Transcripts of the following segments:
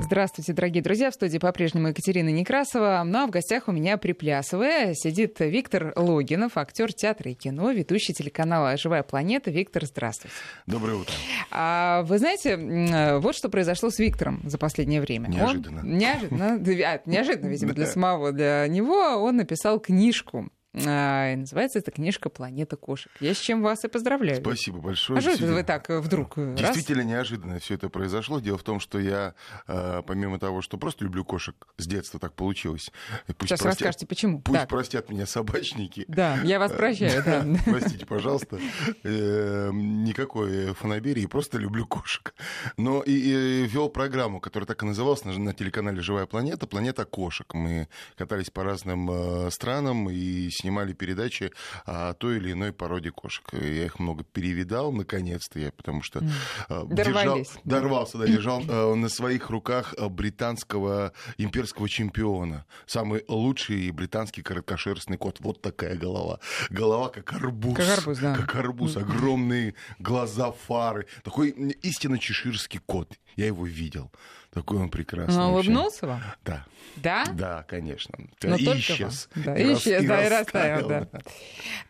Здравствуйте, дорогие друзья. В студии по-прежнему Екатерина Некрасова. Ну а в гостях у меня приплясывая сидит Виктор Логинов, актер театра и кино, ведущий телеканала «Живая планета». Виктор, здравствуйте. Доброе утро. А, вы знаете, вот что произошло с Виктором за последнее время. Неожиданно. Он, неожиданно. Неожиданно, видимо, для самого, для него. Он написал книжку а, называется эта книжка «Планета кошек». Я с чем вас и поздравляю. Спасибо большое. А что это вы так э, вдруг э, Действительно раз? неожиданно все это произошло. Дело в том, что я, э, помимо того, что просто люблю кошек, с детства так получилось. Пусть Сейчас простят, расскажете, почему. Пусть так. простят меня собачники. Да, я вас прощаю, да. Простите, пожалуйста. Никакой фанаберии, просто люблю кошек. Но и вел программу, которая так и называлась на телеканале «Живая планета», «Планета кошек». Мы катались по разным странам и снимали передачи о той или иной породе кошек. Я их много перевидал, наконец-то я, потому что mm. держал, дорвался, да, держал э, на своих руках э, британского имперского чемпиона. Самый лучший британский короткошерстный кот. Вот такая голова. Голова как арбуз. Как арбуз, да. Как арбуз. Огромные глаза, фары. Такой истинно чеширский кот. Я его видел. Такой он прекрасный. Он улыбнулся вам? Да. Да? Да, конечно. Но и исчез. Да, и исчез, да, и растаял, да.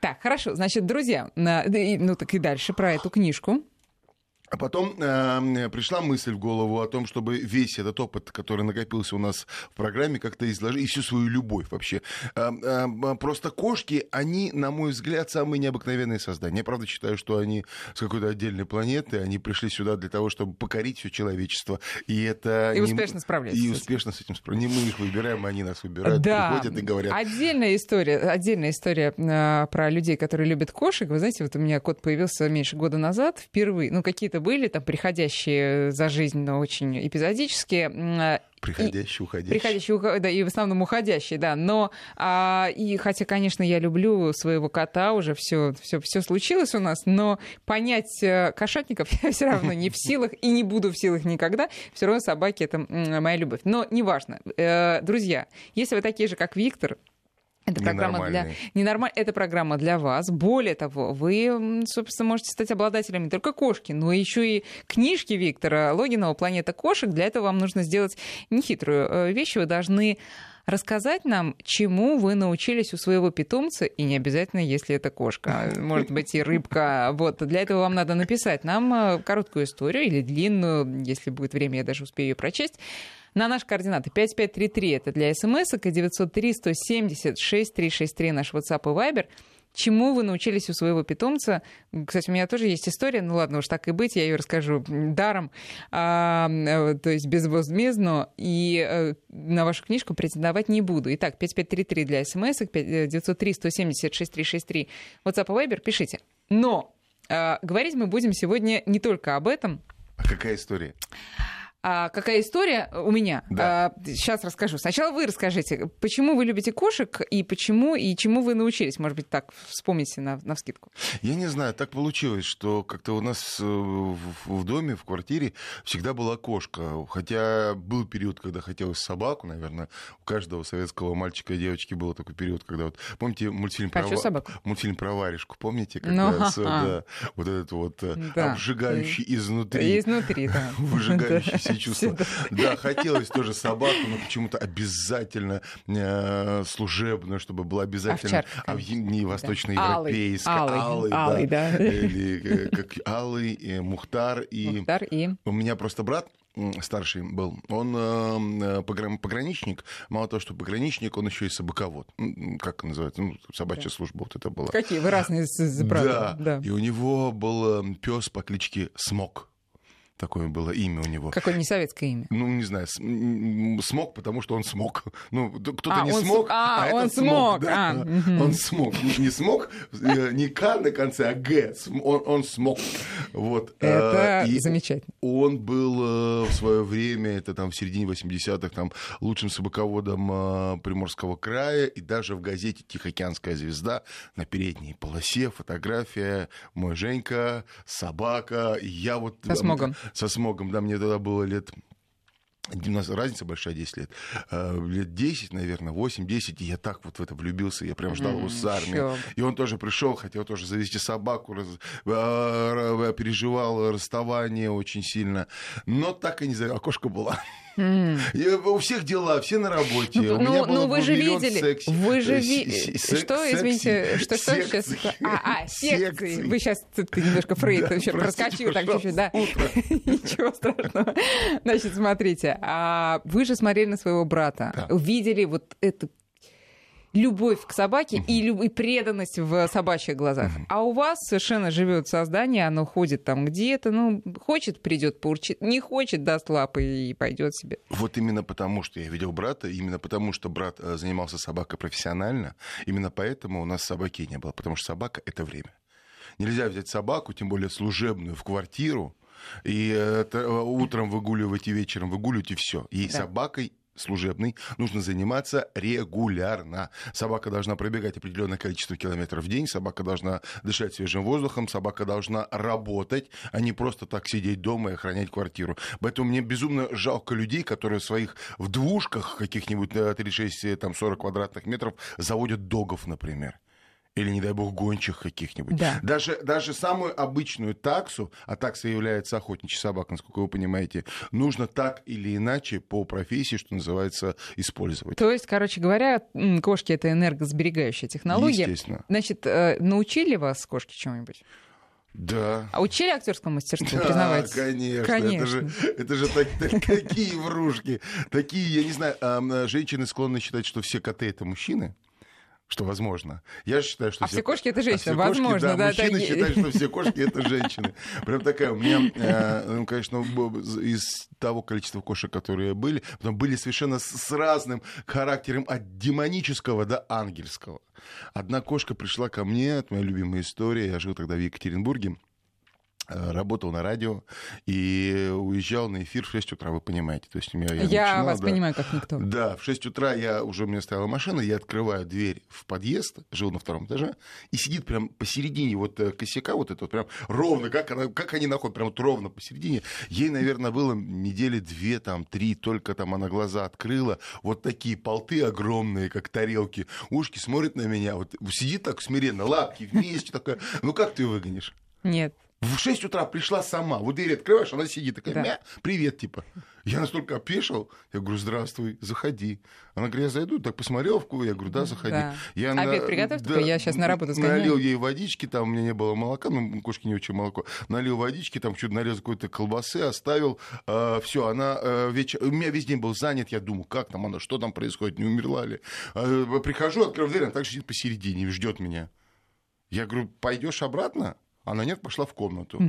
Так, хорошо. Значит, друзья, ну так и дальше про эту книжку. А потом э, пришла мысль в голову о том, чтобы весь этот опыт, который накопился у нас в программе, как-то изложить, и всю свою любовь вообще. Э, э, просто кошки, они, на мой взгляд, самые необыкновенные создания. Я правда считаю, что они с какой-то отдельной планеты, они пришли сюда для того, чтобы покорить все человечество. И это... И не... успешно справляются. И успешно с этим справляются. Не мы их выбираем, они нас выбирают, да. приходят и говорят. Отдельная история, отдельная история э, про людей, которые любят кошек. Вы знаете, вот у меня кот появился меньше года назад, впервые. Ну, какие-то какие-то были, там, приходящие за жизнь, но очень эпизодические. А, приходящие, уходящие. Приходящие, да, и в основном уходящие, да. Но, а, и хотя, конечно, я люблю своего кота, уже все, все, все случилось у нас, но понять э, кошатников я все равно не в силах и не буду в силах никогда. Все равно собаки это моя любовь. Но неважно. Э, друзья, если вы такие же, как Виктор, это программа для ненормаль... Это программа для вас. Более того, вы, собственно, можете стать обладателем не только кошки, но еще и книжки Виктора Логинова «Планета кошек». Для этого вам нужно сделать нехитрую э, вещь. Вы должны рассказать нам, чему вы научились у своего питомца, и не обязательно, если это кошка, может быть, и рыбка. Вот, для этого вам надо написать нам э, короткую историю или длинную, если будет время, я даже успею ее прочесть, на наши координаты 5533 это для смс, и 903 170 6363 наш WhatsApp и Viber. Чему вы научились у своего питомца? Кстати, у меня тоже есть история, ну ладно, уж так и быть, я ее расскажу даром, а, э, то есть безвозмездно, и а, на вашу книжку претендовать не буду. Итак, 5533 для смс, 903 170 6363 WhatsApp и Viber, пишите. Но а, говорить мы будем сегодня не только об этом. А какая история? А, какая история у меня? Да. А, сейчас расскажу. Сначала вы расскажите, почему вы любите кошек и почему и чему вы научились? Может быть, так вспомните на, на вскидку. Я не знаю, так получилось, что как-то у нас э, в, доме, в квартире всегда была кошка. Хотя был период, когда хотелось собаку, наверное, у каждого советского мальчика и девочки был такой период, когда вот помните мультфильм про собаку? мультфильм про варежку, помните, когда ну, с, да, вот этот вот э, да. обжигающий изнутри, изнутри, да, выжигающий все чувства. Да, хотелось тоже собаку, но почему-то обязательно э, служебную, чтобы была обязательно а, не восточноевропейская. Алый, алый, да. Или э, как Алый, и Мухтар. Мухтар и... У меня просто брат старший был, он э, пограничник, мало того, что пограничник, он еще и собаковод, как называется, ну, собачья да. служба вот это была. Какие вы разные да. да, и у него был пес по кличке Смок. Такое было имя у него. Какое не советское имя? Ну, не знаю, смог, потому что он смог. Ну, кто-то а, не смог, а, а он этот смог. смог да? а, угу. Он смог. Не, не смог, э, не К на конце, а Г. Он, он смог. Вот. Это и замечательно. Он был э, в свое время, это там в середине 80-х, там, лучшим собаководом э, Приморского края, и даже в газете «Тихоокеанская звезда» на передней полосе фотография «Мой Женька, собака». И я вот... Со смогом со смогом, да, мне тогда было лет у нас разница большая, 10 лет. Э, лет 10, наверное, 8-10, и я так вот в это влюбился, я прям ждал его с армии. И он тоже пришел, хотел тоже завести собаку, раз, переживал расставание очень сильно, но так и не знаю, окошко была. Mm. У всех дела, все на работе. Ну, у меня ну, было ну вы же видели. Секси. Вы же видели. Что, извините, что, что секции. сейчас? А, а, секции. Вы сейчас ты немножко Фрейд еще проскочил так чуть-чуть, да. Ничего страшного. Значит, смотрите, а вы же смотрели на своего брата, Да. увидели вот это любовь к собаке и, люб- и преданность в собачьих глазах. А у вас совершенно живет создание, оно ходит там где-то, ну, хочет, придет, поурчит, не хочет, даст лапы и пойдет себе. Вот именно потому, что я видел брата, именно потому, что брат э, занимался собакой профессионально, именно поэтому у нас собаки не было, потому что собака — это время. Нельзя взять собаку, тем более служебную, в квартиру, и э, т- э, утром выгуливать и вечером выгуливать, и все. И Да. собакой служебной нужно заниматься регулярно. Собака должна пробегать определенное количество километров в день, собака должна дышать свежим воздухом, собака должна работать, а не просто так сидеть дома и охранять квартиру. Поэтому мне безумно жалко людей, которые в своих в двушках каких-нибудь э, 36, э, там 40 квадратных метров заводят догов, например. Или, не дай бог, гончих каких-нибудь. Да. Даже, даже самую обычную таксу, а такса является охотничья собака, насколько вы понимаете, нужно так или иначе по профессии, что называется, использовать. То есть, короче говоря, кошки это энергосберегающая технология. Естественно. Значит, э, научили вас кошки чему-нибудь? Да. А учили актерскому мастерству, Да, признавайтесь? конечно. Конечно. Это же, это же так- так- такие врушки. Такие, я не знаю, женщины склонны считать, что все коты это мужчины. Что возможно. Я считаю, что А все кошки это женщины, все кошки, возможно, да, Мужчины такие. считают, что все кошки это женщины. Прям такая у меня, э, ну, конечно, из того количества кошек, которые были, потом были совершенно с, с разным характером от демонического до ангельского. Одна кошка пришла ко мне, это моя любимая история. Я жил тогда в Екатеринбурге работал на радио и уезжал на эфир в 6 утра, вы понимаете. То есть у меня, я, Я начинал, вас да. понимаю, как никто. Да, в 6 утра я уже у меня стояла машина, я открываю дверь в подъезд, жил на втором этаже, и сидит прям посередине вот э, косяка вот этого, прям ровно, как, она, как они находят, прям вот ровно посередине. Ей, наверное, было недели две, там, три, только там она глаза открыла, вот такие полты огромные, как тарелки, ушки смотрит на меня, вот сидит так смиренно, лапки вместе, такая, ну как ты выгонишь? Нет. В 6 утра пришла сама. Вот дверь открываешь, она сидит такая, Да. мя, привет, типа. Я настолько опешил. Я говорю, здравствуй, заходи. Она говорит, я зайду, так посмотрел в ку, я говорю, да, заходи. Да. Я Обед приготовь, только я щас на работу сгоняю. Налил ей водички, там у меня не было молока, ну, кошки не очень молоко. Налил водички, там чуть нарезал какой-то колбасы, оставил. все, она э, вечер... У меня весь день был занят, я думаю, как там она, что там происходит, не умерла ли. А, э, прихожу, открываю дверь, она так сидит посередине ждет меня. Я говорю, пойдешь обратно? Она нет, пошла в комнату.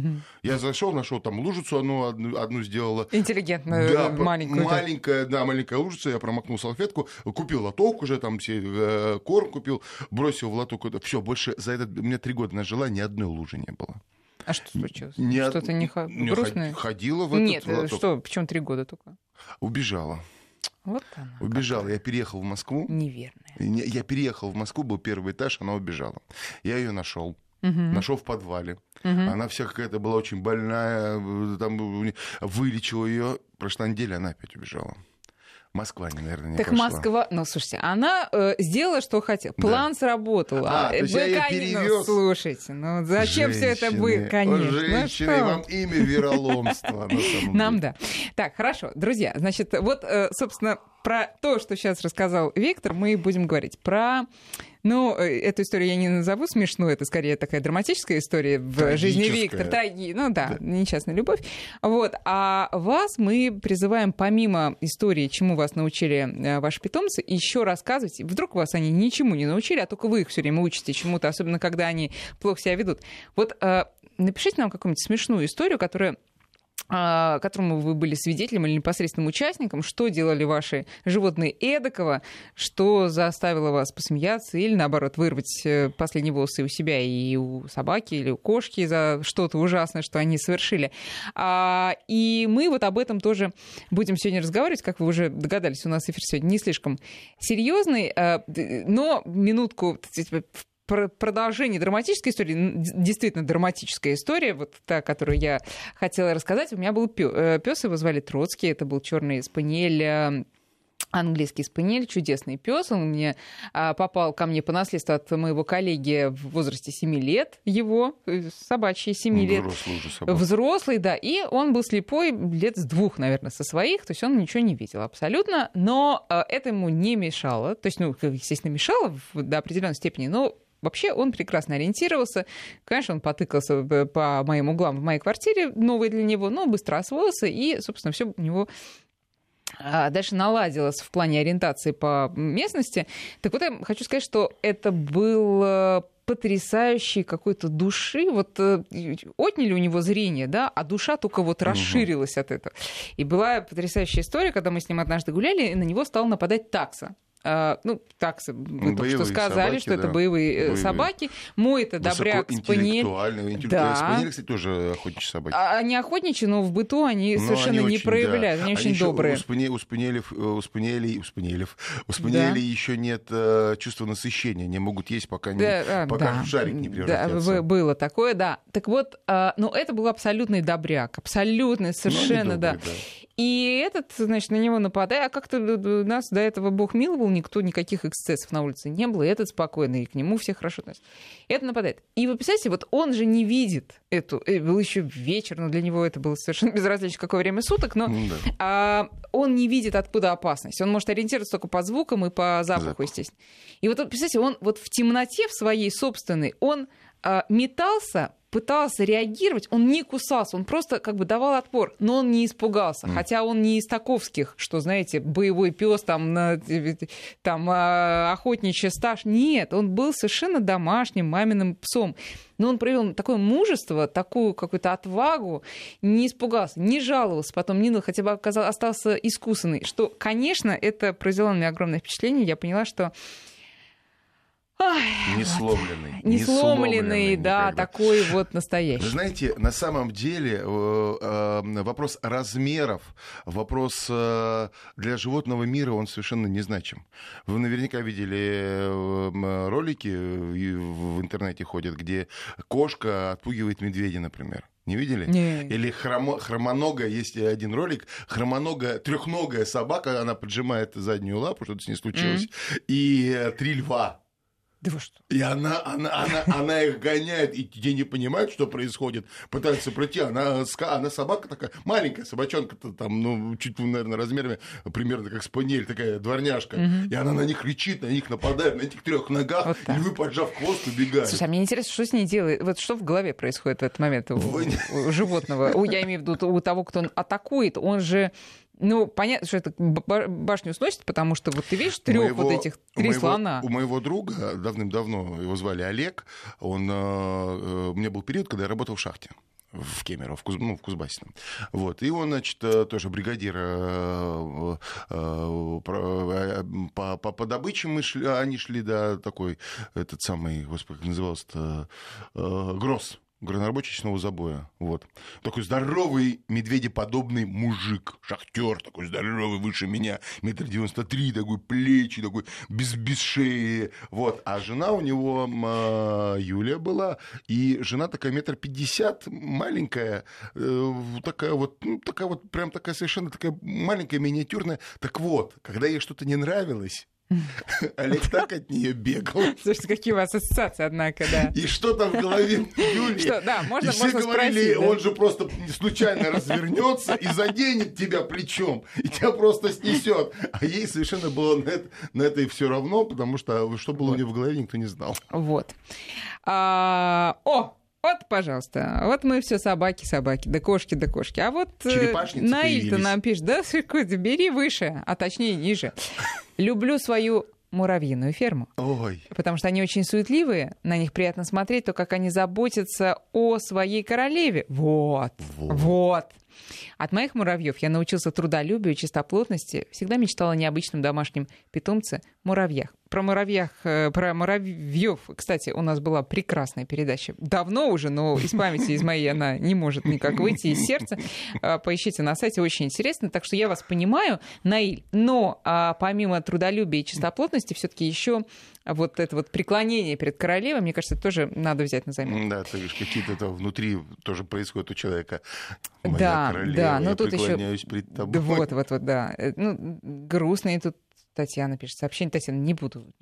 Я зашел, нашел там лужицу, одну, одну, одну сделала. Интеллигентную, Да, э, маленькую. маленькая, да, маленькая лужица, я промокнул салфетку, купил лоток уже, там все, э, корм купил, бросил в лоток. Все, больше за этот, у меня три года она жила, ни одной лужи не было. А что случилось? Од- Что-то не не, грустное? ход- Ходила в этот Нет, лоток. что, почему три года только? Убежала. Вот она. Убежала. Я переехал в Москву. Неверная. Не, Я переехал в Москву, был первый этаж, она убежала. Я ее нашел. Нашел в подвале. Она вся какая-то была очень больная, э, там э, вылечил ее. Прошла неделя, она опять убежала. Москва, наверное, не Так пошла. Москва, ну слушайте, она э, сделала, что хотела. Да. План сработал. А, то есть я вы, её кон- перевёз? Ну, слушайте, ну зачем все это вы, конечно. Ну, Женщины, что? вам имя вероломство. Нам да. Так, хорошо, друзья, значит, вот, э, собственно, про то, что сейчас рассказал Виктор, мы будем говорить. Про, ну, э, эту историю я не назову смешную, это скорее такая драматическая история в жизни. Виктора. Траги, ну да, несчастная любовь. Вот. А вас мы призываем, помимо истории, чему вас научили э, ваши питомцы, еще рассказывать. Вдруг вас они ничему не научили, а только вы их все время учите чему-то, особенно когда они плохо себя ведут. Вот э, напишите нам какую-нибудь смешную историю, которая которому вы были свидетелем или непосредственным участником, что делали ваши животные эдакого, что заставило вас посмеяться или, наоборот, вырвать э, последние волосы у себя и у собаки или у кошки за что-то ужасное, что они совершили. А, и мы вот об этом тоже будем сегодня разговаривать. Как вы уже догадались, у нас эфир сегодня не слишком серьезный, а, но минутку продолжение драматической истории, действительно драматическая история, вот та, которую я хотела рассказать. У меня был пес, его звали Троцкий, это был черный спаниель э, английский спаниель, чудесный пес. Он мне а, попал ко мне по наследству от моего коллеги в возрасте 7 лет, его, э, собачьи 7 лет. Взрослый уже собака. Взрослый, да. И он был слепой лет с двух, наверное, со своих, то есть он ничего не видел абсолютно, но а, это ему не мешало, то есть, ну, естественно, мешало в, до определенной степени, но Вообще он прекрасно ориентировался. Конечно, он потыкался по моим углам в моей квартире, новой для него, но быстро освоился, и, собственно, все у него а, дальше наладилось в плане ориентации по местности. Так вот, я хочу сказать, что это был потрясающей какой-то души. Вот э, отняли у него зрение, да, а душа только вот расширилась угу. от этого. И была потрясающая история, когда мы с ним однажды гуляли, и на него стал нападать такса. А, ну, так вы только что сказали, собаки, что да. это боевые, э, боевые собаки. Мой это добряк спаниель. Да. Спаниель, кстати, тоже охотничьи собаки. А, они охотничьи, но в быту они но совершенно они не очень, проявляют. Да. Они, они очень добрые. У, спани, у спаниелев, э, у спаниелей, у спаниелев, у спаниелей да. еще нет uh, чувства насыщения. Они могут есть, пока, не, да, пока да. в шарик не превратятся. Да, было такое, да. Так вот, uh, ну, это был абсолютный добряк. Абсолютный, совершенно, добрый, да. да. И этот, значит, на него нападает. А как-то нас до этого Бог миловал, никто, никаких эксцессов на улице не было. И этот спокойный, и к нему все хорошо относятся. Это нападает. И вы представляете, вот он же не видит эту... Э, был еще вечер, но для него это было совершенно безразлично, какое время суток, но ну, да. а, он не видит, откуда опасность. Он может ориентироваться только по звукам и по запаху, Запах. естественно. И вот, представьте, он вот в темноте в своей собственной, он метался пытался реагировать, он не кусался, он просто как бы давал отпор, но он не испугался. Mm. Хотя он не из таковских, что, знаете, боевой пес, там, там а, охотничий стаж. Нет, он был совершенно домашним маминым псом. Но он проявил такое мужество, такую какую-то отвагу, не испугался, не жаловался, потом не хотя бы оказался, остался искусанный. Что, конечно, это произвело на меня огромное впечатление. Я поняла, что не сломленный. Не, сломленный, да, никогда. такой вот настоящий. Вы знаете, на самом деле э, э, вопрос размеров, вопрос э, для животного мира, он совершенно незначим. Вы наверняка видели ролики в интернете ходят, где кошка отпугивает медведя, например. Не видели? Не. Или хромо, хромоногая, есть один ролик, хромоногая, трехногая собака, она поджимает заднюю лапу, что-то с ней случилось, mm-hmm. и три льва да вы что? И она, она, она, она их гоняет, и те не понимают, что происходит, пытаются пройти. Она, она собака такая, маленькая собачонка, -то там, ну, чуть, наверное, размерами примерно как спаниель, такая дворняжка. Угу. И она на них кричит, на них нападает, на этих трех ногах, вот так. львы, поджав хвост, убегают. Слушай, а мне интересно, что с ней делает? Вот что в голове происходит в этот момент у, у животного? У, я имею в виду у того, кто атакует, он же ну, понятно, что это башню сносит, потому что вот ты видишь трех вот этих три моего, слона. У моего друга давным-давно его звали Олег. Он, э, э, у меня был период, когда я работал в шахте в Кемерово, в, Куз, ну, в Кузбассином. Вот. И он, значит, э, тоже бригадир по, по, по добыче мы шли, они шли, да, такой, этот самый, господи, как назывался-то, Гросс горнорабочий честного забоя. Вот. Такой здоровый медведеподобный мужик, шахтер такой здоровый, выше меня, метр девяносто три, такой плечи, такой без, без шеи. Вот. А жена у него а, Юлия была, и жена такая метр пятьдесят, маленькая, э, такая вот, ну, такая вот, прям такая совершенно такая маленькая, миниатюрная. Так вот, когда ей что-то не нравилось, Олег так от нее бегал. Слушайте, какие у вас ассоциации, однако, да. И что там в голове Юлии? Что, да, можно, и все можно говорили, спросить, он же просто случайно развернется и заденет тебя плечом, и тебя просто снесет. А ей совершенно было на это, на это и все равно, потому что что было вот. у нее в голове, никто не знал. Вот. А, о, вот, пожалуйста, вот мы все собаки, собаки, да кошки, да кошки. А вот э, Наиль-то нам пишет, да, бери выше, а точнее ниже. Люблю свою муравьиную ферму. Ой. Потому что они очень суетливые, на них приятно смотреть, то, как они заботятся о своей королеве. Вот, вот. вот. От моих муравьев я научился трудолюбию, чистоплотности, всегда мечтала о необычном домашнем питомце – муравьях. Про муравьях, э, про муравьев, кстати, у нас была прекрасная передача. Давно уже, но из памяти, из моей она не может никак выйти из сердца. А, поищите на сайте, очень интересно. Так что я вас понимаю, Наиль. Но а, помимо трудолюбия и чистоплотности, все-таки еще вот это вот преклонение перед королевой, мне кажется, тоже надо взять на заметку. Да, то есть какие-то внутри тоже происходит у человека. Моя Да, королева, да, но я тут еще... пред тобой. Вот, вот, вот, да. Э, Ну, грустные тут Татьяна пишет сообщение. Татьяна, не буду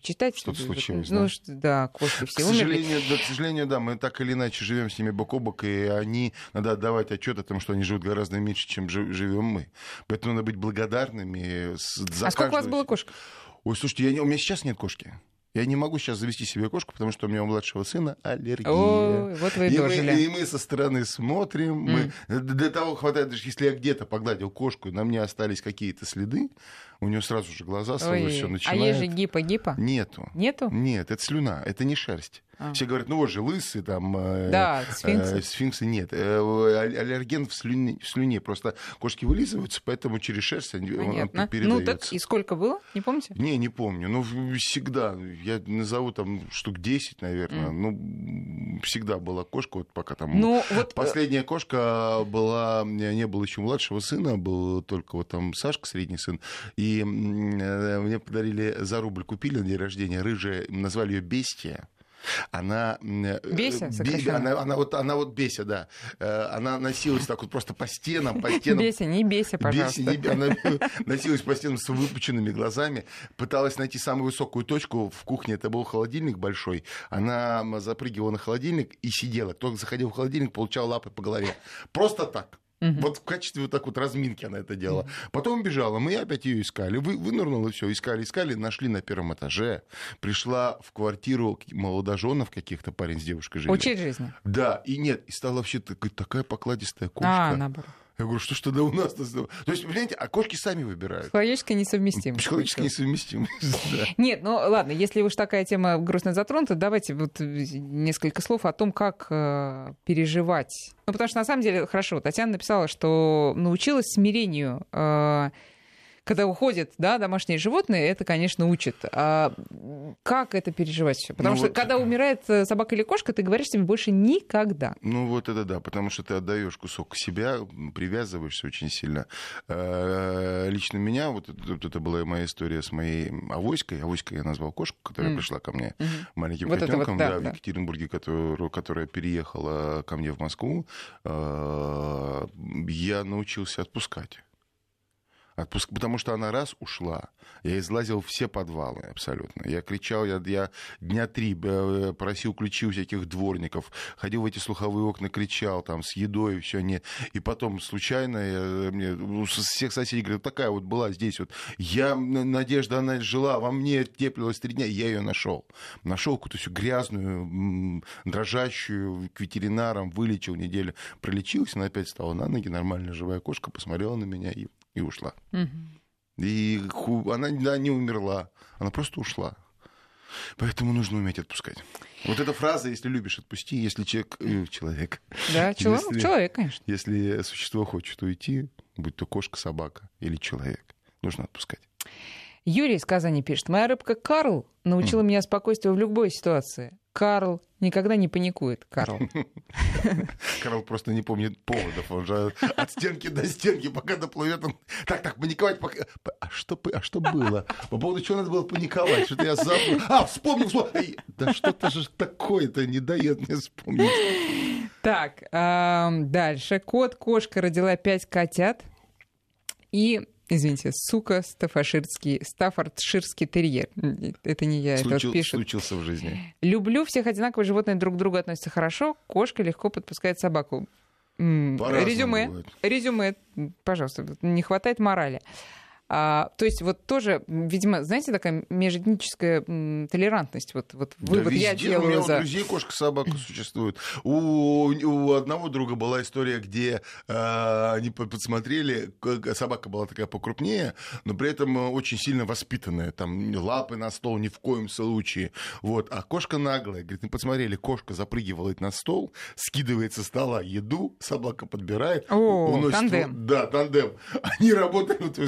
читать. Что-то случилось, Ну, да? что- да, кошки К все умерли. сожалению, да, к сожалению, да, мы так или иначе живем с ними бок о бок, и они, надо отдавать отчет о том, что они живут гораздо меньше, чем жи- живем мы. Поэтому надо быть благодарными за А сколько у вас каждую- было кошек? Ой, слушайте, я не- у меня сейчас нет кошки. Я не могу сейчас завести себе кошку, потому что у меня у младшего сына аллергия. Ой, вот вы и мы, и мы со стороны смотрим. Мы, для того хватает, даже если я где-то погладил кошку, и на мне остались какие-то следы, у нее сразу же глаза сразу все а начинает. есть же гипа-гипа? Нету. Нету? Нет, это слюна, это не шерсть. А. Все говорят, ну вот же лысый, там... э, Да, э, сфинксы. сфинксы нет. Э, ал- Аллерген в слюне, в слюне. Просто кошки вылизываются, поэтому через шерсть они, он Понятно. Ну передается. так и сколько было? Не помните? Не, не помню. Ну, всегда. Я назову там штук 10, наверное. Ну, всегда была кошка, вот пока там... Ну, вот... э, Последняя кошка была, не было еще младшего сына, был только вот там Сашка, средний сын, и э, мне подарили за рубль, купили на день рождения, рыжая, назвали ее Бестия. Она... э, Беся, бе- она, она вот, она вот Беся, да. Э, Она носилась так вот просто по стенам, по стенам. Беся, не бейся, пожалуйста. Бейся, не- она носилась по стенам с выпученными глазами, пыталась найти самую высокую точку в кухне. Это был холодильник большой. Она запрыгивала на холодильник и сидела. Кто заходил в холодильник, получал лапы по голове. Просто так. Вот в качестве вот так вот разминки она это делала. Потом бежала, мы опять ее искали. Вы, вынырнула все, искали, искали, нашли на первом этаже. Пришла в квартиру молодоженов каких-то, парень с девушкой жили. Учить жизни. Да, и нет, и стала вообще такая, такая покладистая кошка. А, наоборот. Я говорю, что ж тогда у нас? То есть, понимаете, а кошки сами выбирают. Психологически несовместимо. Психологически несовместимы. Да. Нет, ну ладно, если уж такая тема грустно затронута, давайте вот несколько слов о том, как э, переживать. Ну, потому что на самом деле, хорошо, Татьяна написала, что научилась смирению. э, когда уходят да, домашние животные, это, конечно, учит. А как это переживать все? Потому Ну что вот- когда умирает э, собака или кошка, ты говоришь себе больше никогда. Ну вот это да, потому что ты отдаешь кусок себя, привязываешься очень сильно. Э, Лично меня, вот это, вот это была моя история с моей авоськой, авоськой я назвал кошку, которая М. пришла ко мне Мгм. маленьким Вот это вот, котенком, да, да, в. Екатеринбурге, которую, которая переехала ко мне в Москву, э, я научился отпускать. Отпуск... Потому что она раз ушла, я излазил все подвалы абсолютно. Я кричал, я, я дня три э, просил ключи у всяких дворников, ходил в эти слуховые окна, кричал там с едой, все нет. И потом случайно я, мне у с- всех соседей говорят, такая вот была здесь вот. Я, Надежда, она жила, во мне теплилась три дня, и я ее нашел. Нашел какую-то всю грязную, дрожащую, к ветеринарам, вылечил неделю. Пролечилась, она опять стала на ноги, нормальная живая кошка, посмотрела на меня и, и ушла. Мгм. И она да, не умерла, она просто ушла. Поэтому нужно уметь отпускать. Вот эта фраза, если любишь, отпусти, если человек, э, человек, Да, человек, Если- человек, конечно. если существо хочет уйти, будь то кошка, собака или человек, нужно отпускать. Юрий из Казани пишет. Моя рыбка Карл научила меня спокойствию в любой ситуации. Карл никогда не паникует. Карл. Карл просто не помнит поводов, он же от стенки до стенки, пока доплывет, он... Так, так, паниковать пока... А что, а что было? По поводу чего надо было паниковать? Что-то я забыл. А, вспомнил, вспомнил. Да что-то же такое-то не дает мне вспомнить. Так, дальше. Кот-кошка родила пять котят. И, извините, сука, стаффордширский, стаффордширский терьер. Это не я, это Случил- вот пишут. случился в жизни. Люблю всех одинаково, животные друг к другу относятся хорошо, кошка легко подпускает собаку. По-разному Резюме, резюме, пожалуйста, не хватает морали. А, то есть вот тоже, видимо, знаете, такая межэтническая м, толерантность. Вот, вот Да вывод я везде у делаю меня у за... друзей кошка-собака существует. У, у одного друга была история, где э, они по- подсмотрели, собака была такая покрупнее, но при этом э, очень сильно воспитанная. Там лапы на стол ни в коем случае. Вот. А кошка наглая. Говорит, мы посмотрели, кошка запрыгивает на стол, скидывает со стола еду, собака подбирает. О, уносит тандем. Да, тандем. Они работают, вот,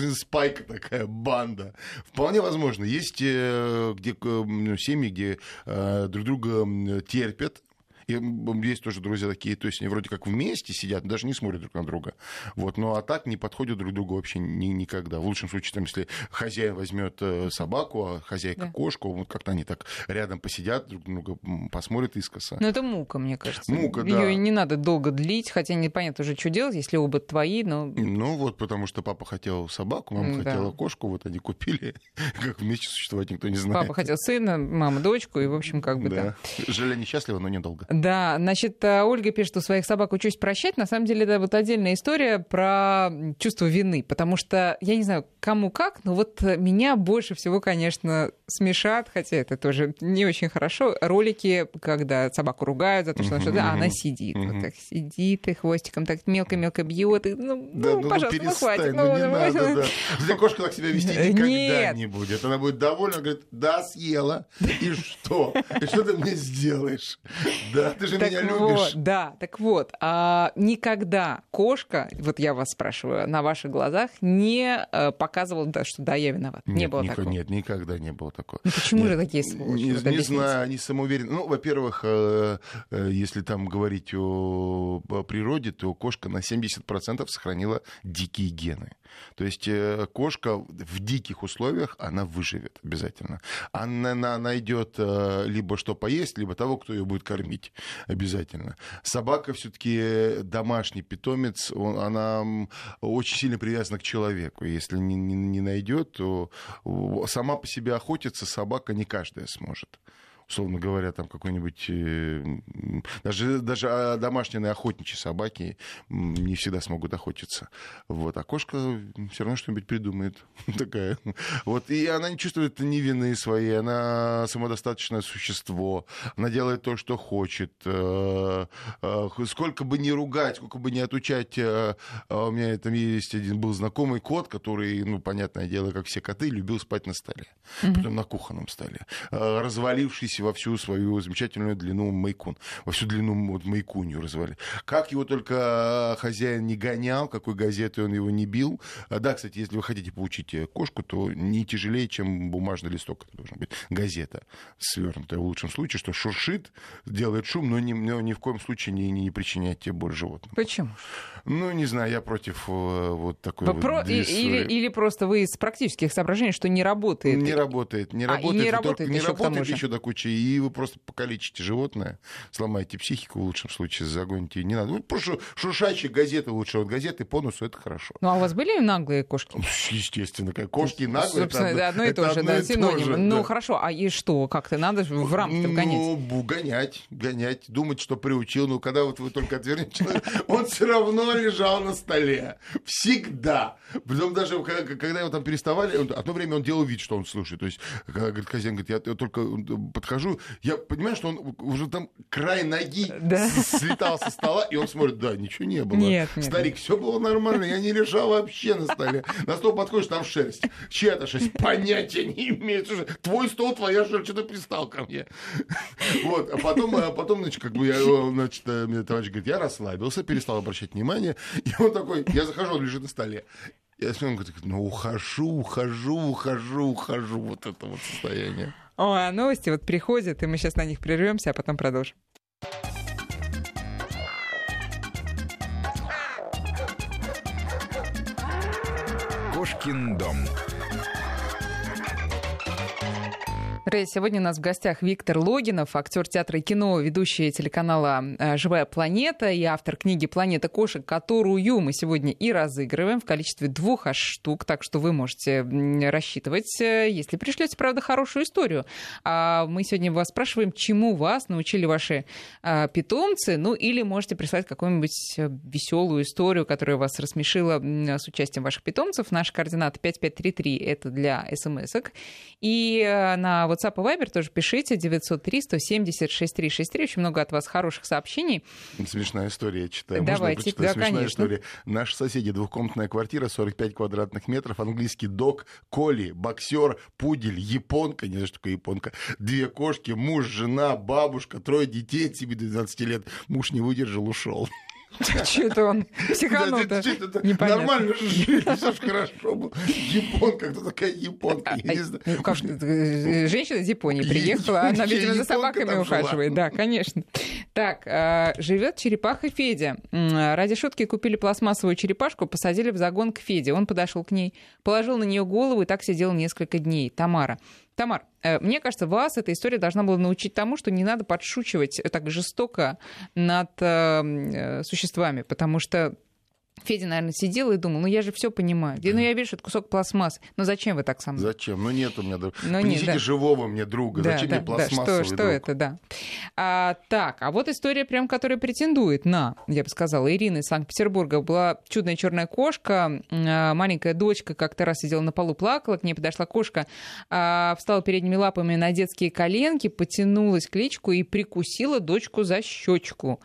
спайка такая, банда. Вполне возможно. Есть э, где, э, м, семьи, где э, друг друга терпят, И есть тоже друзья такие, то есть они вроде как вместе сидят, даже не смотрят друг на друга. Вот, но а так не подходят друг другу вообще ни, никогда. В лучшем случае, там, если хозяин возьмет э, собаку, а хозяйка да. кошку, вот как-то они так рядом посидят, друг друга посмотрят искоса. Ну, это мука, мне кажется. Мука, Ее да. не надо долго длить, хотя непонятно уже, что делать, если оба твои, но... Ну, вот потому что папа хотел собаку, мама да. хотела кошку, вот они купили. как вместе существовать, никто не знает. Папа хотел сына, мама дочку, и, в общем, как бы, да. да. Жили несчастливо, но недолго. Да, значит, э, Ольга пишет, что своих собак учусь прощать. На самом деле, это вот отдельная история про чувство вины, потому что, я не знаю, кому как, но вот меня больше всего, конечно, смешат, хотя это тоже не очень хорошо, ролики, когда собаку ругают за то, что, uh-huh, что а она сидит, вот так сидит и хвостиком так мелко-мелко бьет, и, ну, да, ну, ну, пожалуйста, ну, хватит. Ну, не ну, надо, да. Для кошка так себя вести никогда Нет. не будет. Она будет довольна, говорит, да, съела, и что? И что ты мне сделаешь? Да, ты же так меня вот, любишь. Да, так вот, а, никогда кошка, вот я вас спрашиваю, на ваших глазах не а, показывала, да, что да, я виноват. Нет, не было никак, такого. Нет, никогда не было такого. Ну почему нет, же такие сволочи? Не, вот не знаю, они самоуверены. Ну, во-первых, э, э, если там говорить о, о природе, то кошка на 70% сохранила дикие гены. То есть э, кошка в диких условиях, она выживет обязательно. Она найдет либо что поесть, либо того, кто ее будет кормить обязательно. Собака все-таки домашний питомец, он, она очень сильно привязана к человеку. Если не, не, не найдет, то сама по себе охотиться собака не каждая сможет условно говоря, там какой-нибудь... Э, даже, даже домашние охотничьи собаки не всегда смогут охотиться. Вот. А кошка все равно что-нибудь придумает. Такая. Вот. И она не чувствует ни вины своей, она самодостаточное существо, она делает то, что хочет. Э, э, сколько бы ни ругать, сколько бы ни отучать... А у меня там есть один был знакомый кот, который, ну, понятное дело, как все коты, любил спать на столе. Потом на кухонном столе. Развалившись во всю свою замечательную длину майкун, во всю длину вот майкунью развали. Как его только хозяин не гонял, какой газетой он его не бил. А, да, кстати, если вы хотите получить э, кошку, то не тяжелее, чем бумажный листок это должен быть. Газета свернутая в лучшем случае, что шуршит, делает шум, но ни, но ни в коем случае не, не причиняет тебе боль животному. Почему? Ну, не знаю, я против э, вот такой Про... вот или, или просто вы из практических соображений, что не работает? Не работает. Не а, работает, не работает, не еще, работает еще до кучи. И вы просто покалечите животное, сломаете психику в лучшем случае, загоните. Не надо. Ну, просто шуршащие газеты лучше. Вот газеты по носу, это хорошо. Ну, а у вас были наглые кошки? Естественно. Кошки наглые. Собственно, это одно, и то же, да, синоним. Ну, хорошо. А и что? Как-то надо в рамки гонять? Ну, гонять, гонять. Думать, что приучил. Ну, когда вот вы только отвернете он все равно лежал на столе. Всегда. Притом даже, когда его там переставали, одно время он делал вид, что он слушает. То есть, говорит, хозяин говорит, я только подхожу, я понимаю, что он уже там край ноги да. слетал со стола, и он смотрит, да, ничего не было. Нет, Старик, все было нормально, я не лежал вообще на столе. На стол подходишь, там шерсть. Чья-то шерсть? Понятия не имеет. Твой стол, твоя шерсть, что ты пристал ко мне. Вот, а потом, а потом, значит, как бы я, значит, э, мне товарищ говорит, я расслабился, перестал обращать внимание, и он такой, я захожу, он лежит на столе. Я смотрю, он говорит, ну ухожу, ухожу, ухожу, ухожу. Вот это вот состояние. О, а новости вот приходят, и мы сейчас на них прервемся, а потом продолжим. Кошкин дом. Рэй, сегодня у нас в гостях Виктор Логинов, актер театра и кино, ведущий телеканала э, «Живая планета» и автор книги «Планета кошек», которую мы сегодня и разыгрываем в количестве двух аж штук, так что вы можете рассчитывать, э, если пришлете, правда, хорошую историю. А мы сегодня вас спрашиваем, чему вас научили ваши а, питомцы, ну или можете прислать какую-нибудь э, веселую историю, которая вас рассмешила с участием ваших питомцев. Наши координаты 5533 — это для смс-ок. И на вот WhatsApp и Viber тоже пишите. 903-170-6363. Очень много от вас хороших сообщений. Смешная история, я читаю. Давайте, да, Смешная конечно. история. Наши соседи, двухкомнатная квартира, 45 квадратных метров, английский дог, коли, боксер, пудель, японка, не знаю, что такое японка, две кошки, муж, жена, бабушка, трое детей от 7 до 12 лет. Муж не выдержал, ушел. Что-то он психанул-то. Нормально же жили, все ж хорошо было. Японка, кто такая японка? Я не знаю. Ну, как э, женщина из Японии приехала, она, видимо, за собаками ухаживает. Да, конечно. Так, а, живет черепаха Федя. Ради шутки купили пластмассовую черепашку, посадили в загон к Феде. Он подошел к ней, положил на нее голову и так сидел несколько дней. Тамара. Тамар, э, мне кажется, вас эта история должна была научить тому, что не надо подшучивать так жестоко над э, э, существами, потому что Федя, наверное, сидел и думал, ну я же все понимаю. Ну я вижу, это кусок пластмассы. Ну зачем вы так со мной? Зачем? Ну нет у меня друга. Ну, нет, Принесите да. живого мне друга. Да, Зачем да, мне да, пластмассовый Что, что друг? это, да. А, так, а вот история, прям, которая претендует на, я бы сказала, Ирина из Санкт-Петербурга. Была чудная черная кошка, а, маленькая дочка как-то раз сидела на полу, плакала, к ней подошла кошка, а, встала передними лапами на детские коленки, потянулась к личку и прикусила дочку за щечку.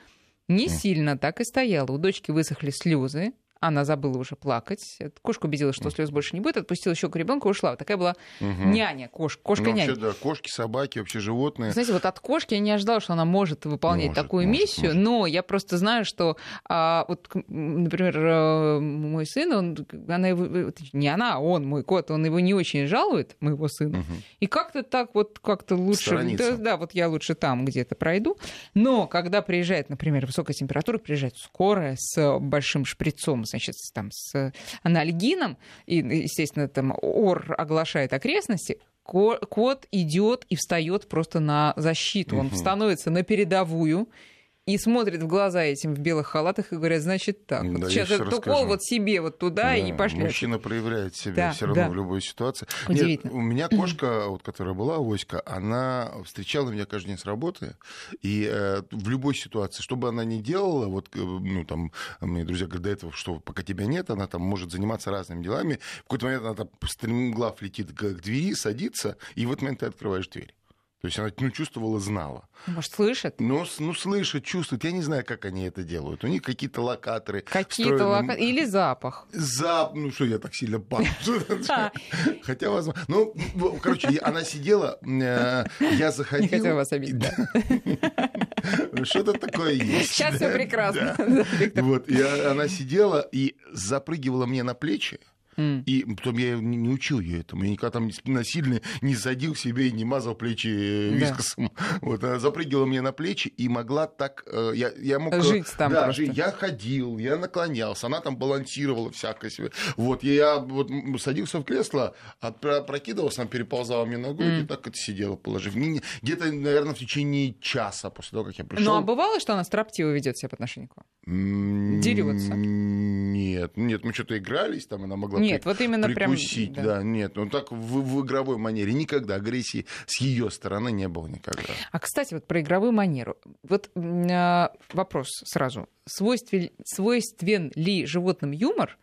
Не сильно так и стояла. У дочки высохли слезы, она забыла уже плакать. Кошка убедилась, что слез больше не будет, отпустила щеку ребенка и ушла. Вот такая была няня, кошка, Ну, кошка-няня. вообще, да, кошки, собаки, вообще животные. Знаете, вот от кошки я не ожидала, что она может выполнять Может, такую может, миссию, может. но я просто знаю, что, а, вот, например, э, мой сын, он, она его, э, не она, а он, мой кот, он его не очень жалует, моего сына, Мгм. и как-то так вот, как-то лучше, да, да, вот я лучше там где-то пройду, но когда приезжает, например, высокая температура, приезжает скорая с большим шприцом, значит, там, с анальгином, и, естественно, там ОР оглашает окрестности, ко- кот идет и встает просто на защиту. Он становится на передовую и смотрит в глаза этим в белых халатах и говорят, значит так, вот Да, я сейчас этот укол вот себе вот туда и Да, пошли. Мужчина проявляет себя Да, все равно да. в любой ситуации. Удивительно. Нет, у меня кошка, вот, которая была, Оська, она встречала меня каждый день с работы. И э, в любой ситуации, что бы она ни делала, вот, э, ну, там, мне друзья говорят, до этого, что пока тебя нет, она там может заниматься разными делами. В какой-то момент она там стремглав летит к, к двери, садится, и в этот момент ты открываешь дверь. То есть она ну, чувствовала, знала. Может, слышит? С- ну, слышит, чувствует. Я не знаю, как они это делают. У них какие-то локаторы. Какие-то встроены. лока... Или запах. За... Ну что, я так сильно пахну. Хотя, возможно... Ну, ну, короче, она сидела, э, я Не заходил... хотела вас обидеть. Что-то такое есть. Сейчас все прекрасно. Вот, и она сидела и запрыгивала мне на плечи. И потом я не, не учил ее этому. Я никогда там насильно не садил себе и не мазал плечи э, Да. вискосом. Вот, она запрыгивала мне на плечи и могла так... э, Я, я мог... э, Жить там Да, просто. Я ходил, я наклонялся, она там балансировала всякое себе. Вот, я вот садился в кресло, опрокидывался, она переползала мне ногой и так это сидела, положив. Где-то, наверное, в течение часа после того, как я пришел. Ну, а бывало, что она строптиво ведет себя по отношению к вам? М, Дерётся? Нет, нет, мы что-то игрались, там она могла Нет, вот именно прям, прикусить, да. да. нет, ну так в, в игровой манере никогда агрессии с ее стороны не было никогда. А, кстати, вот про игровую манеру. Вот а, вопрос сразу. Свойствен, свойствен ли животным юмор?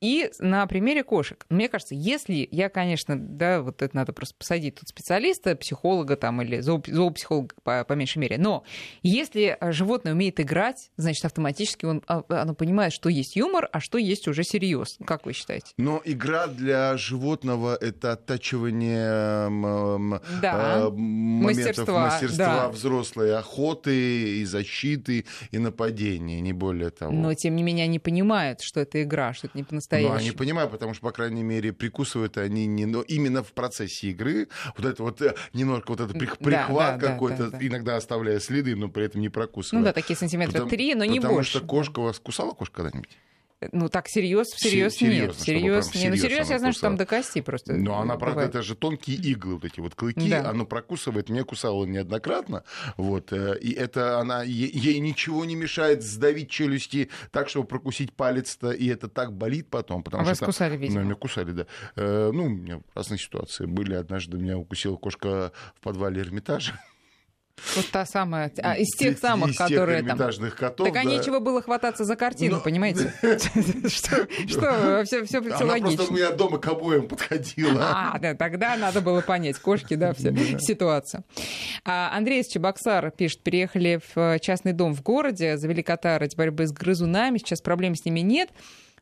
И на примере кошек. Мне кажется, если я, конечно, да, вот это надо просто посадить тут специалиста, психолога там или зооп- зоопсихолога по, по меньшей мере, но если животное умеет играть, значит, автоматически он, а, оно понимает, что есть юмор, а что есть уже серьез. Как вы считаете? Но игра для животного это оттачивание м, м, Да. э, моментов Мастерства, мастерства да. взрослой охоты и защиты и нападения, не более того. Но, тем не менее, они понимают, что это игра, что это не Ну, по-настоящему. они понимают, потому что, по крайней мере, прикусывают они не, но именно в процессе игры. Вот это вот э, немножко вот это прих- Да, прихват да, да, какой-то, да, да. иногда оставляя следы, но при этом не Ну прокусывая. да, такие сантиметра Потому- три, но не потому больше. что кошка вас кусала кошка когда-нибудь? Ну так всерьез, всерьез Се- нет. прям нет. Ну серьез она я знаю, что там кусала. до кости просто. Но она, правда, это же тонкие иглы, вот эти вот клыки, Да. оно прокусывает, меня кусало неоднократно, вот, э, и это она, ей ничего не мешает сдавить челюсти так, чтобы прокусить палец-то, и это так болит потом, потому А что... вас там- кусали, видимо? Ну, меня кусали, да. Э, Ну, у меня разные ситуации были. Однажды меня укусила кошка в подвале Эрмитажа. Вот та самая, а, из тех самых, из тех которые там. эрмитажных котов. Так а да. нечего было хвататься за картину, Ну, понимаете? Что, все, все, Она просто у логично. меня дома к обоим подходила. А, да, тогда надо было понять, кошки, да, вся ситуация. А, Андрей из Чебоксара пишет, переехали в э, частный дом в городе, завели кота ради борьбы с грызунами, сейчас проблем с ними нет.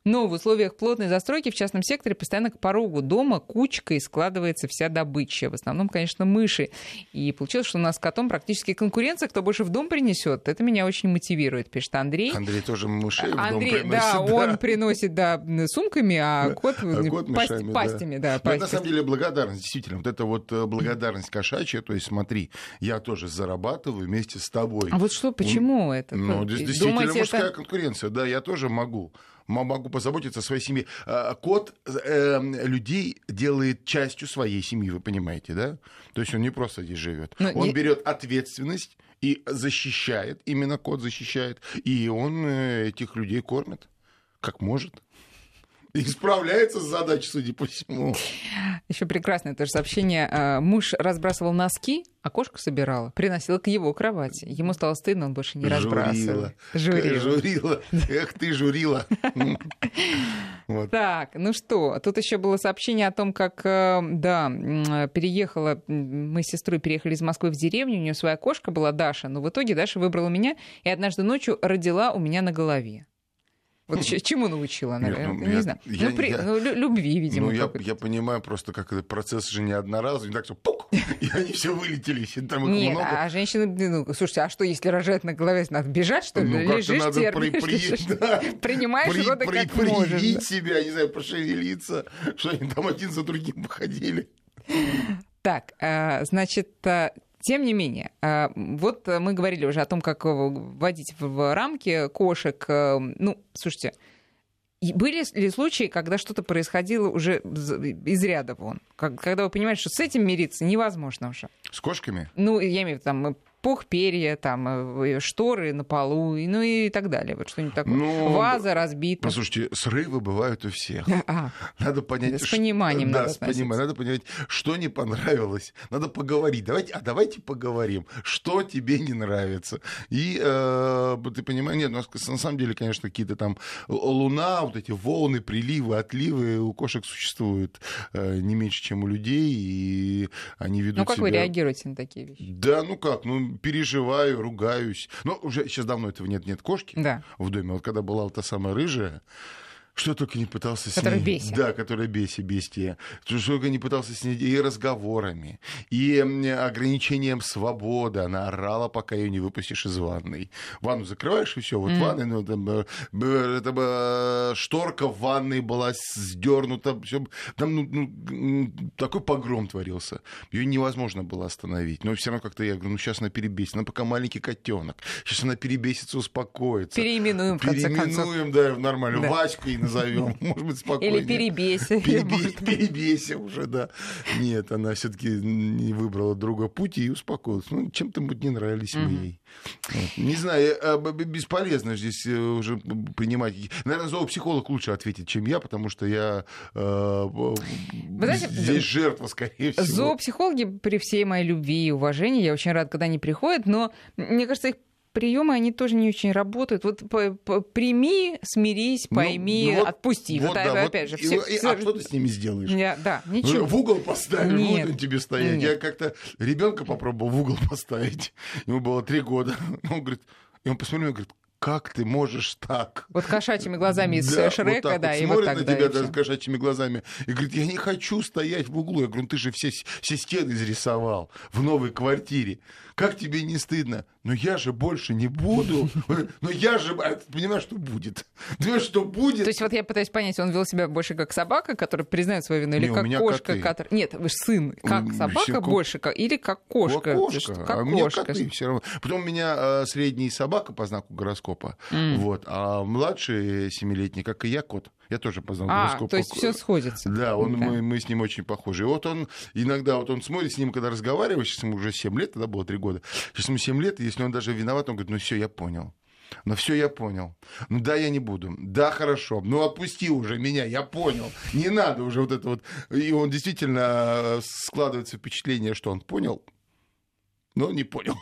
Но в условиях плотной застройки в частном секторе постоянно к порогу дома кучкой складывается вся добыча. В основном, конечно, мыши. И получилось, что у нас с котом практически конкуренция, кто больше в дом принесет. Это меня очень мотивирует, пишет Андрей. Андрей тоже мышей в Андрей, дом да, приносит. он приносит, да, сумками, а кот, А кот пасть- мышами, да. пастями, да. Ну, это пасть- на самом деле благодарность, действительно. Вот это вот э, благодарность кошачья, то есть смотри, я тоже зарабатываю вместе с тобой. А вот что, почему это? Ну, Вы дес- действительно думаете, мужская это... конкуренция, да, я тоже могу. Могу позаботиться о своей семье. А, Кот э, людей делает частью своей семьи, вы понимаете, да? То есть он не просто здесь живет. Но Он не- берет ответственность и защищает, именно кот защищает, и он э, этих людей кормит, как может. И справляется с задачей, судя по всему. Еще прекрасное тоже сообщение. А, Муж разбрасывал носки, а кошка собирала. Приносила к его кровати. Ему стало стыдно, он больше не разбрасывал. Журила. Журила. Эх ты, журила. Вот. Так, ну что, тут еще было сообщение о том, как, э, да, переехала, мы с сестрой переехали из Москвы в деревню, у нее своя кошка была Даша, но в итоге Даша выбрала меня и однажды ночью родила у меня на голове. Вот чему научила она? Нет, ну, не я- знаю. я- ну, при- я- ну, лю- любви, видимо. Ну, я, я понимаю просто, как этот процесс же не одноразовый, не так, что пук, и они все вылетели, там их Нет, много. а женщины, ну, слушайте, а что, если рожать на голове, надо бежать, что ли? Ну, Лежишь, надо при- терпишь, при- да, принимаешь при- роды при- как можешь. Привить да. себя, не знаю, пошевелиться, что они там один за другим походили. Так, а, значит, а, тем не менее, а, вот а, мы говорили уже о том, как э, вводить в- рамки кошек. э, Ну, слушайте, были ли случаи, когда что-то происходило уже из ряда вон? Когда вы понимаете, что с этим мириться невозможно уже. С кошками? Ну, я имею в виду, там, э, пух, перья, там, э, шторы на полу, ну и так далее. Вот что-нибудь такое. Ну, Ваза разбита. Послушайте, срывы бывают у всех. А, Надо понять... С пониманием Да, надо с пониманием. Надо понять, что не понравилось. Надо поговорить. Давайте, а давайте поговорим, что тебе не нравится. И э, ты понимаешь, нет, у нас, на самом деле, конечно, какие-то там луна, вот эти волны, приливы, отливы у кошек существуют э, не меньше, чем у людей, и они ведут ну, как вы себя- реагируете на такие вещи? Да, ну как, ну переживаю, ругаюсь. Но уже сейчас давно этого нет, нет кошки Да. в доме. Вот когда была вот та самая рыжая, что только не пытался с ней... бесит. Да, которая беси, бестия. Что только не пытался с ней и разговорами, и ограничением свободы. Она орала, пока ее не выпустишь из ванной. Ванну закрываешь, и все. Вот Мгм. ванной, ну, там, э, это, э, шторка в ванной была сдернута. Всё, там ну, ну, такой погром творился. Ее невозможно было остановить. Но все равно как-то я говорю, ну сейчас она перебесит. Она пока маленький котенок. Сейчас она перебесится, успокоится. Переименуем, в конце концов. Переименуем, да, нормально. Да. Ваську и назовем. Может быть, спокойнее. Или перебейся. Перебе- Перебейся уже, да. Нет, она все-таки не выбрала друга пути и успокоилась. Ну, чем-то мы не нравились мы ей. Не знаю, э, бесполезно здесь э, уже принимать. Наверное, зоопсихолог лучше ответит, чем я, потому что я э, здесь жертва, скорее всего. Зоопсихологи при всей моей любви и уважении, я очень рад, когда они приходят, но мне кажется, их приемы, они тоже не очень работают. Вот прими, смирись, Ну, пойми, ну вот- отпусти. Вот, вот, да, вот опять же, все, и- все- А что ты с ними сделаешь? Я- да, Ну, ничего. В угол поставишь, Нет. он тебе стоять. Нет. Я как-то ребенка попробовал в угол поставить. Ему было три года. Он говорит, и он посмотрел и говорит, как ты можешь так? Вот кошачьими глазами из Да, Шрека, вот так да, вот и вот смотрит тогда. на тебя да, с кошачьими глазами и говорит, я не хочу стоять в углу. Я говорю, ну ты же все, все стены изрисовал в новой квартире. Как тебе не стыдно? Но я же больше не буду. Но я же... а ты понимаешь, что будет? Понимаешь, что будет? То есть вот я пытаюсь понять, он вел себя больше как собака, которая признает свою вину, или Не, у как кошка, которая... Нет, вы ж сын. Как собака щенку- больше, как... или как кошка? Что, кошка. Как а у меня кошка. коты все равно. Потом у меня э, средний собака по знаку гороскопа, М. вот, а младший семилетний, как и я, кот. Я тоже по знаку А, то есть все сходится. Да, он, Да. Мы, мы с ним очень похожи. И вот он иногда, вот он смотрит с ним, когда разговариваешь, сейчас ему уже 7 лет, тогда было 3 года, сейчас ему 7 лет, и если он даже виноват, он говорит, ну все, я понял. Ну все, я понял. Ну да, я не буду. Да, хорошо. Ну отпусти уже меня, я понял. Не надо уже вот это вот. И он действительно э, складывается впечатление, что он понял, но не понял.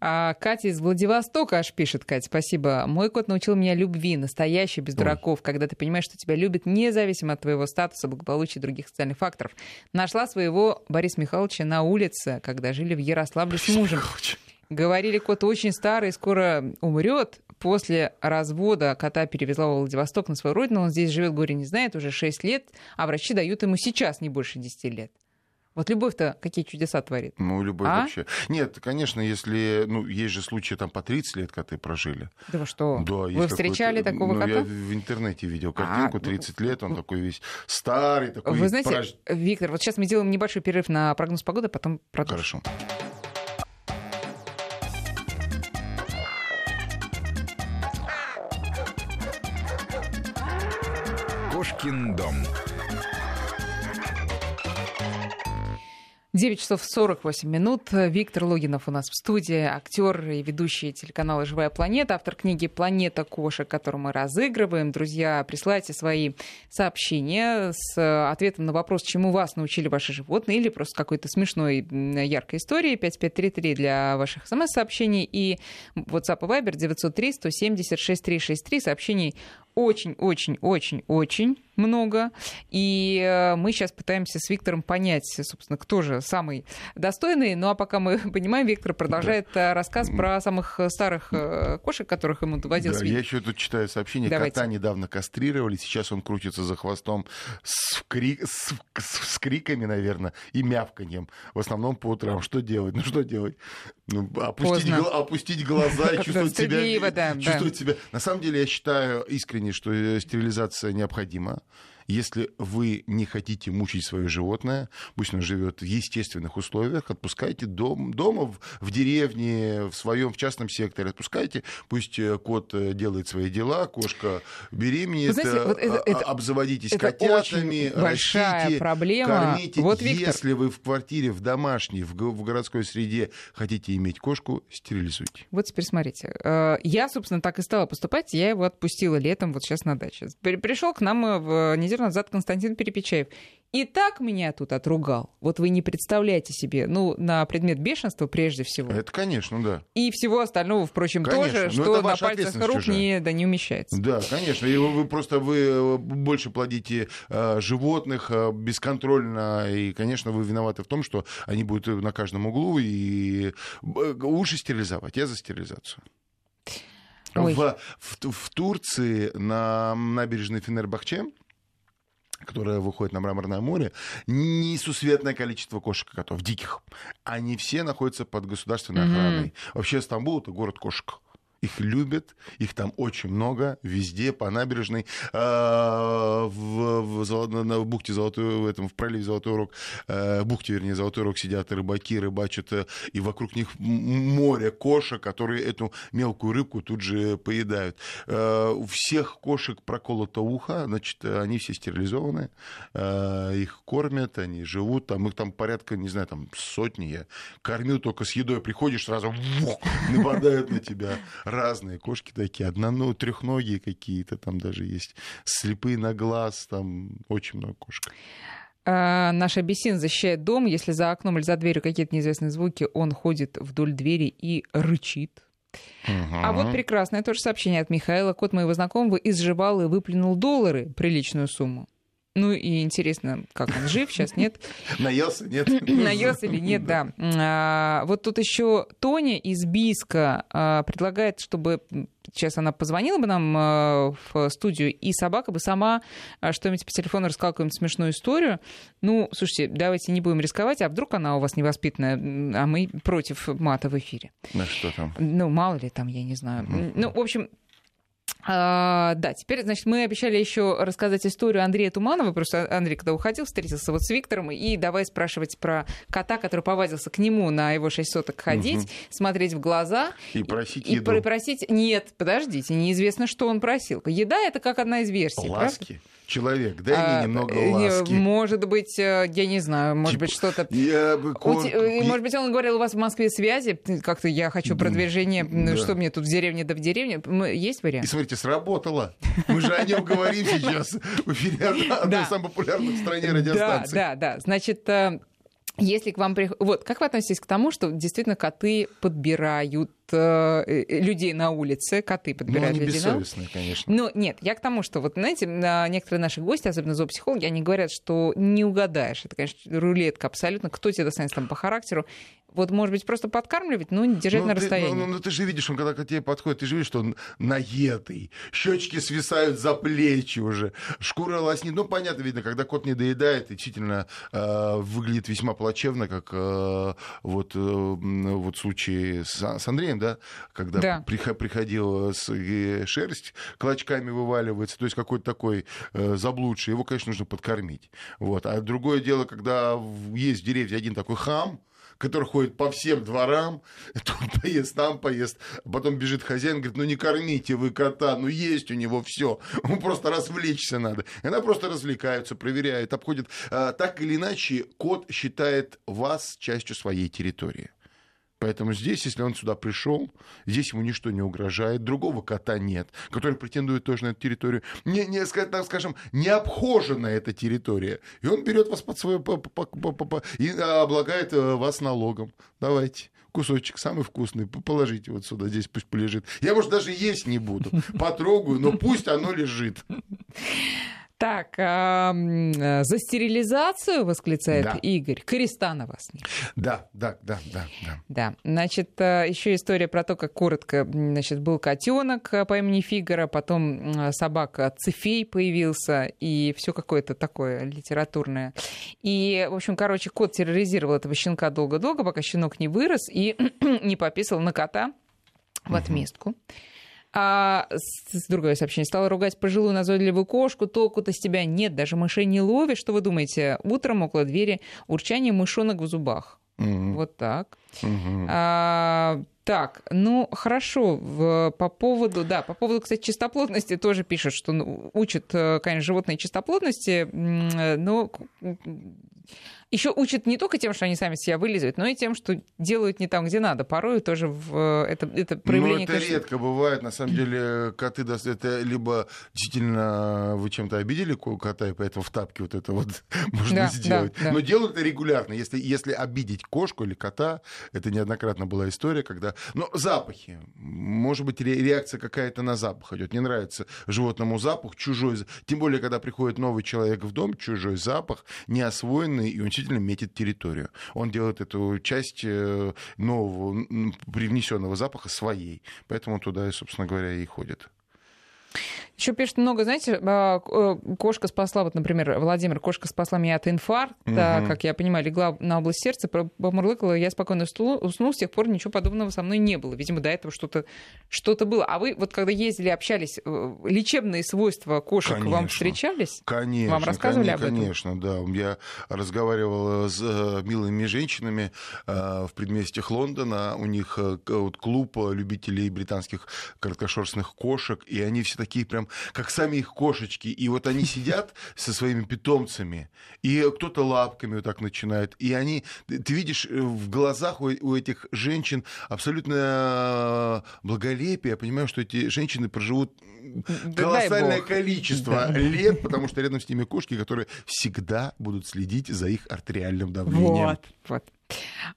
А Катя из Владивостока аж пишет, Катя, спасибо. Мой кот научил меня любви, настоящей, без Ой. дураков, когда ты понимаешь, что тебя любят независимо от твоего статуса, благополучия и других социальных факторов. Нашла своего Бориса Михайловича на улице, когда жили в Ярославле с мужем. Говорили, кот очень старый, скоро умрет. после развода кота перевезла в Владивосток на свою родину. Он здесь живет, горе не знает, уже 6 лет, а врачи дают ему сейчас не больше 10 лет. Вот любовь-то какие чудеса творит. Ну, любовь А? вообще. Нет, конечно, если... Ну, есть же случаи, там по 30 лет коты прожили. Да вы что? Да, вы встречали какой-то- такого ну, кота? я в интернете видел картинку, А, ну, 30 лет, он такой весь старый, такой... Вы знаете, прож- Виктор, вот сейчас мы делаем небольшой перерыв на прогноз погоды, а потом продолжим. Хорошо. Кошкин дом. 9 часов 48 минут. Виктор Логинов у нас в студии, актер и ведущий телеканала «Живая планета», автор книги «Планета кошек», которую мы разыгрываем. Друзья, присылайте свои сообщения с ответом на вопрос, чему вас научили ваши животные, или просто какой-то смешной, яркой истории. 5533 для ваших смс-сообщений и WhatsApp и Viber 903 170 6363. Сообщений очень-очень-очень-очень много. И э, мы сейчас пытаемся с Виктором понять, собственно, кто же самый достойный. Ну а пока мы понимаем, Виктор продолжает э, рассказ про самых э, старых кошек, которых ему доводилось Да, видеть. я еще тут читаю сообщение. Давайте. Кота недавно кастрировали, сейчас он крутится за хвостом с, кри- с- с- криками, наверное, и мявканьем. В основном по утрам. Что делать? Ну что делать? Ну, опустить, гла- опустить глаза и чувствовать себя, да, да. чувствовать себя. На самом деле я считаю искренне, что стерилизация необходима. Если вы не хотите мучить свое животное, пусть оно живет в естественных условиях, отпускайте дом, дома, в, в деревне, в своем в частном секторе, отпускайте, пусть э, кот э, делает свои дела, кошка беременеет, Вы знаете, э, вот это- а- это- обзаводитесь это котятами, большая растите, проблема. кормите. Вот, Виктор- Если вы в квартире, в домашней, в, в городской среде хотите иметь кошку, стерилизуйте. Вот теперь смотрите. Я, собственно, так и стала поступать. Я его отпустила летом, вот сейчас на даче. При- Пришел к нам в неделю назад Константин Перепечаев. И так меня тут отругал. Вот вы не представляете себе. Ну, на предмет бешенства прежде всего. Это, конечно, да. И всего остального, впрочем, Конечно, тоже, что на пальцах рук чужая. не, да, не умещается. Да, конечно. И вы, вы просто вы э, больше плодите э, животных э, бесконтрольно, и, конечно, вы виноваты в том, что они будут на каждом углу, и э, лучше стерилизовать. Я за стерилизацию. Ой. В, в, в Турции на набережной Фенербахче которая выходит на Мраморное море, несусветное количество кошек и котов, диких. Они все находятся под государственной Мгм. охраной. Вообще Стамбул — это город кошек. Их любят, их там очень много, везде, по набережной, А, в, в в бухте Золотой, в этом, в проливе Золотой Рог, э, бухте, вернее, Золотой Рог сидят рыбаки, рыбачат, э, и вокруг них море кошек, которые эту мелкую рыбку тут же поедают. Э, У всех кошек проколото ухо, значит, они все стерилизованы, э, их кормят, они живут, там их там порядка, не знаю, там сотни, я кормил только с едой, приходишь сразу, вух, нападают на тебя разные кошки такие, одно, трехногие какие-то там даже есть, слепые на глаз, там очень много кошек. А, наш абиссин защищает дом. Если за окном или за дверью какие-то неизвестные звуки, он ходит вдоль двери и рычит. А вот прекрасное тоже сообщение от Михаила. Кот моего знакомого изживал и выплюнул доллары, приличную сумму. Ну и интересно, как он жив, сейчас нет. Наелся, нет? Наелся или нет, да. А, вот тут еще Тоня из Биска а, предлагает, чтобы сейчас она позвонила бы нам а, в студию, и собака бы сама что-нибудь по телефону рассказала какую-нибудь смешную историю. Ну, слушайте, давайте не будем рисковать, а вдруг она у вас невоспитанная, а мы против мата в эфире. На что там? Ну, мало ли там, я не знаю. Ну, в общем, а, да, теперь, значит, мы обещали еще рассказать историю Андрея Туманова. Просто Андрей, когда уходил, встретился вот с Виктором, и давай спрашивать про кота, который повадился к нему на его 6 соток ходить, смотреть в глаза. И просить и еду. просить... Нет, подождите, неизвестно, что он просил. Еда — это как одна из версий, правда? Человек, дай А, мне немного не, ласки. Может быть, э, я не знаю, может Типа, быть, что-то... Я бы У ко- те- э, и- Может быть, он говорил, у вас в Москве связи, как-то я хочу продвижение, ну, Да. что мне тут в деревне да в деревне. Есть И вариант? смотрите, сработало. Мы же о нем говорим сейчас в эфире одной Да. из самых популярных в стране Да, радиостанций. да, да. Значит, э, если к вам приходит... Вот, как вы относитесь к тому, что действительно коты подбирают людей на улице, коты Ну, подбирают они людей на улице. бессовестные, конечно. Ну, нет, я к тому, что вот, знаете, на- некоторые наши гости, особенно зоопсихологи, они говорят, что не угадаешь. Это, конечно, рулетка абсолютно. Кто тебе достанется там по характеру. Вот, может быть, просто подкармливать, но держать Ну, на ты, расстоянии. ну, ну, ты же видишь, он когда к тебе подходит, ты же видишь, что он наедый, щечки свисают за плечи уже, шкура лоснит. Ну, понятно, видно, когда кот не доедает, действительно э, выглядит весьма плачевно, как э, вот, э, вот в случае с, с Андреем, да, когда Да. прихо- приходила с, э, шерсть, клочками вываливается, то есть какой-то такой э, заблудший, его, конечно, нужно подкормить. Вот. А другое дело, когда есть в деревне один такой хам, который ходит по всем дворам, тут поест, там поест, а потом бежит хозяин, говорит, ну не кормите вы кота, ну есть у него все, ему просто развлечься надо. И она просто развлекается, проверяет, обходит. А, так или иначе, кот считает вас частью своей территории. Поэтому здесь, если он сюда пришел, здесь ему ничто не угрожает, другого кота нет, который претендует тоже на эту территорию. Не, не, так скажем, не обхожена эта территория. И он берет вас под свое и а, облагает э, вас налогом. Давайте. Кусочек самый вкусный, положите вот сюда, здесь пусть полежит. Я, может, даже есть не буду, потрогаю, но пусть оно лежит. Так, а, за стерилизацию, восклицает Да. Игорь, креста на вас нет. Да, да, да, да, да. Да, значит, э, еще история про то, как коротко, значит, был котенок э, по имени Фигара, потом собака Цефей появился, и все какое-то такое литературное. И, в общем, короче, кот терроризировал этого щенка долго-долго, пока щенок не вырос и не пописал на кота в отместку. А с- другое сообщение. Стала ругать пожилую назойливую кошку. Толку-то с тебя нет, даже мышей не ловишь. Что вы думаете? Утром около двери урчание мышонок в зубах. Мгм, Вот так. мгм. А, так, ну хорошо. В- по поводу, да, по поводу, кстати, чистоплотности тоже пишут, что ну, учат, э, конечно, животные чистоплотности, э, но еще учат не только тем, что они сами себя вылизывают, но и тем, что делают не там, где надо. Порой тоже в, э, это, это проявление... Ну, это конечно, редко бывает. На самом деле, коты, это либо действительно вы чем-то обидели ко- кота, и поэтому в тапке вот это вот можно Да, сделать. да, да. Но делают это регулярно. Если, если обидеть кошку или кота, это неоднократно была история, когда... Но запахи. Может быть, ре- реакция какая-то на запах идет. Не нравится животному запах, чужой... Тем более, когда приходит новый человек в дом, чужой запах, неосвоенный, и он действительно метит территорию. Он делает эту часть э, нового, привнесенного запаха своей. Поэтому туда, собственно говоря, и ходит. Еще пишут много, знаете, а, э, кошка спасла, вот, например, Владимир, кошка спасла меня от инфаркта, Мгм. как я понимаю, легла на область сердца, помурлыкала, я спокойно уснул, с тех пор ничего подобного со мной не было. Видимо, до этого что-то что было. А вы вот когда ездили, общались, э, лечебные свойства кошек вам Конечно. встречались? Конечно. Вам рассказывали коне- об этом? Конечно, да. Я разговаривал с э, милыми женщинами в предместьях Лондона. У них клуб любителей британских короткошерстных кошек, и они все такие прям, как сами их кошечки. И вот они сидят со своими питомцами, и кто-то лапками вот так начинает. И они, ты видишь э, в глазах у, у этих женщин абсолютно э, благолепие. Я понимаю, что эти женщины проживут Да колоссальное количество Да. лет, потому что рядом с ними кошки, которые всегда будут следить за их артериальным давлением. Вот, вот.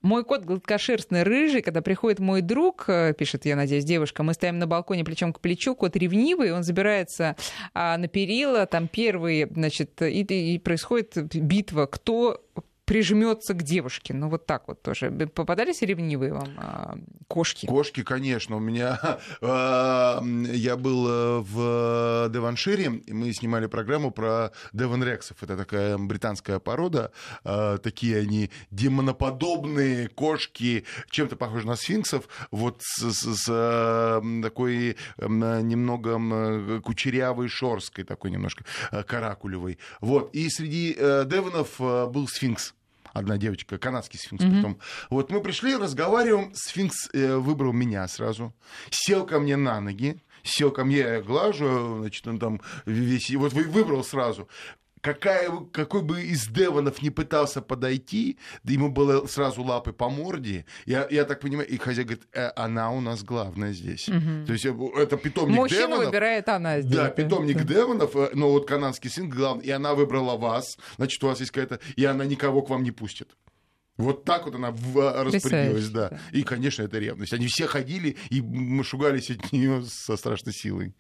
Мой кот гладкошерстный, рыжий. Когда приходит мой друг, э, пишет, я надеюсь, девушка, мы стоим на балконе плечом к плечу, кот ревнивый, он забирается а, на перила, там первый, значит, и, и происходит битва, кто прижмется к девушке. Ну, вот так вот тоже. Попадались ревнивые вам а, кошки? Кошки, конечно. У меня... э, Я был э, в Деваншире, и мы снимали программу про Девонрексов. Это такая британская порода. Э, Такие они демоноподобные кошки, чем-то похожи на сфинксов. Вот с, с- с, э, такой м, немного кучерявой шорской, такой немножко э, каракулевой. Вот. И среди э, Девонов э, был сфинкс. Одна девочка, канадский сфинкс Мгм. притом. Вот мы пришли, разговариваем, сфинкс э, выбрал меня сразу, сел ко мне на ноги, сел ко мне, я глажу, значит, он там весь, вот вы- выбрал сразу. Какая, какой бы из Девонов не пытался подойти, да ему было сразу лапы по морде. Я, я так понимаю, и хозяин говорит, «Э, она у нас главная здесь. Мгм. То есть э, это питомник Мужчину Девонов. выбирает она здесь. Да, питомник Девонов, э, но вот канадский сын главный, и она выбрала вас, значит, у вас есть какая-то, и она никого к вам не пустит. Вот так вот она в- распорядилась, да. да. И, конечно, это ревность. Они все ходили и мы шугались от нее со страшной силой.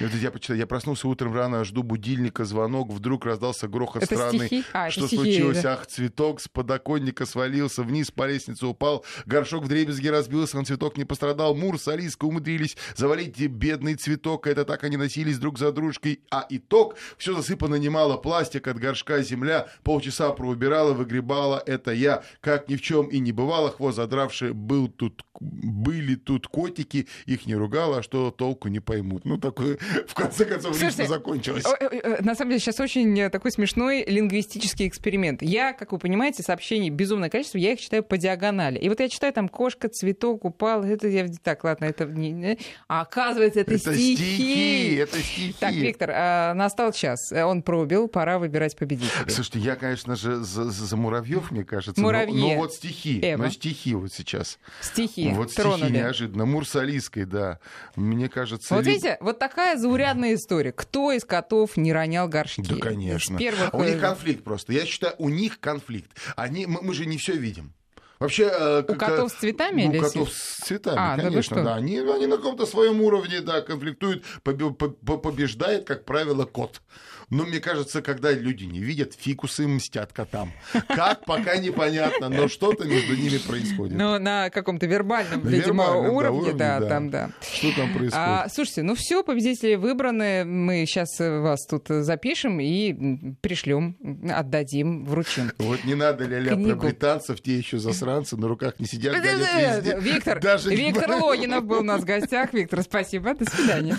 Вот я почитал, я проснулся утром рано, жду будильника, звонок, вдруг раздался грохот Это странный. стихи? А, это что стихи, случилось? да. Ах, цветок с подоконника свалился вниз, по лестнице упал, горшок в дребезги разбился, но цветок не пострадал. Мур с Алиской умудрились завалить бедный цветок, это так они носились друг за дружкой. А итог, все засыпано немало пластик от горшка земля, полчаса проубирала, выгребала, это я, как ни в чем и не бывало, хвост задравший, был тут, были тут котики, их не ругала, а что толку не поймут. Ну, такое, в конце концов, Слушайте, лично закончилось. Э, э, На самом деле сейчас очень э, такой смешной лингвистический эксперимент. Я, как вы понимаете, сообщений безумное количество, я их читаю по диагонали. И вот я читаю там кошка, цветок упал, это я так, ладно, это не, а оказывается это, Это стихи, это стихи. Так, Виктор, а, настал час. Он пробил, пора выбирать победителя. Слушайте, я, конечно же, за, за- муравьев, мне кажется. но- Муравье. Но, вот стихи. Эва. Но стихи вот сейчас. Стихи вот стихи тронули. неожиданно. Мурсалийской, да. Мне кажется... Вот видите, вот такая заурядная история. Кто из котов не ронял горшки? Да, конечно. С первых... А у них конфликт просто. Я считаю, у них конфликт. Они, мы, мы же не все видим. Вообще, э, У как- котов с цветами У или котов с цветами, А, да конечно, что? да. Они, они на каком-то своем уровне, да, конфликтуют. Побе- по- по- побеждает, как правило, кот. Но мне кажется, когда люди не видят, фикусы мстят котам. Как, пока непонятно, но что-то между ними происходит. Ну, на каком-то вербальном, На видимо, вербальном, да, уровне, уровне, да, да. там, да. Что там происходит? А, слушайте, ну все, победители выбраны. Мы сейчас вас тут запишем и пришлем, отдадим, вручим. Вот не надо ля-ля про британцев, те еще засранцы, на руках не сидят. Виктор, Даже не- Виктор Логинов был у нас в гостях. Виктор, спасибо, до свидания.